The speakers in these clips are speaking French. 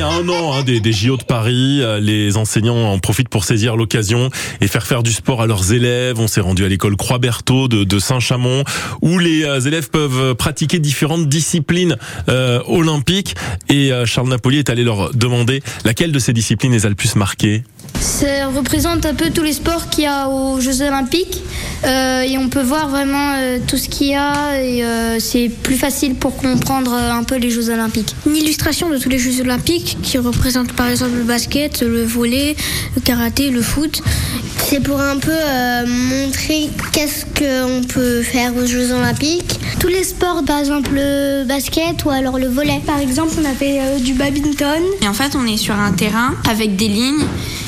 un an hein, des, des JO de Paris. Euh, Les enseignants en profitent pour saisir l'occasion et faire faire du sport à leurs élèves. On s'est rendu à l'école Croix-Berthaud de, de Saint-Chamond où les euh, élèves peuvent pratiquer différentes disciplines euh, olympiques. Et euh, Charles Napoli est allé leur demander laquelle de ces disciplines les a le plus marquées. Ça représente un peu tous les sports qu'il y a aux Jeux Olympiques euh, et on peut voir vraiment euh, tout ce qu'il y a et euh, c'est plus facile pour comprendre euh, un peu les Jeux Olympiques. Une illustration de tous les Jeux Olympiques qui représente par exemple le basket, le volley, le karaté, le foot. C'est pour un peu euh, montrer qu'est-ce qu'on peut faire aux Jeux Olympiques. Tous les sports, par exemple le basket ou alors le volley. Par exemple, on a fait euh, du badminton. Et en fait, on est sur un terrain avec des lignes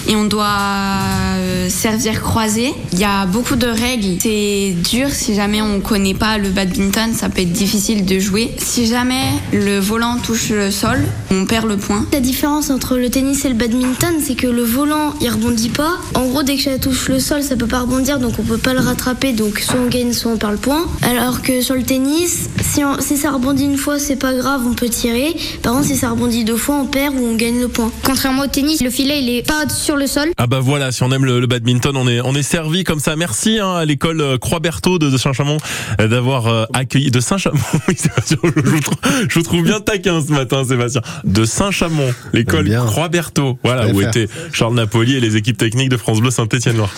et on doit euh, servir croisé. Il y a beaucoup de règles. C'est dur si jamais on connaît pas le badminton, ça peut être difficile de jouer. Si jamais le volant touche le sol, on perd le point. La différence entre le tennis et le badminton, c'est que le volant, il rebondit pas. En gros, dès que ça touche le sol, ça peut pas rebondir, donc on peut pas le rattraper. Donc soit on gagne, soit on perd le point. Alors que sur le tennis, si, on- si ça rebondit une fois, c'est pas grave, on peut tirer. Par contre, si ça rebondit deux fois, on perd ou on gagne le point. Contrairement au tennis, le filet il est pas sur le sol. Ah bah voilà, si on aime le, le badminton, on est on est servi comme ça. Merci hein, à l'école euh, Croix-Berthaud de, de Saint-Chamond euh, d'avoir euh, accueilli de Saint-Chamond. Je vous trouve bien taquin ce matin, Sébastien. De Saint-Chamond, l'école. Croix-Berthaud. Voilà où étaient Charles Napoli et les équipes techniques de France Bleu Saint-Étienne-Loire.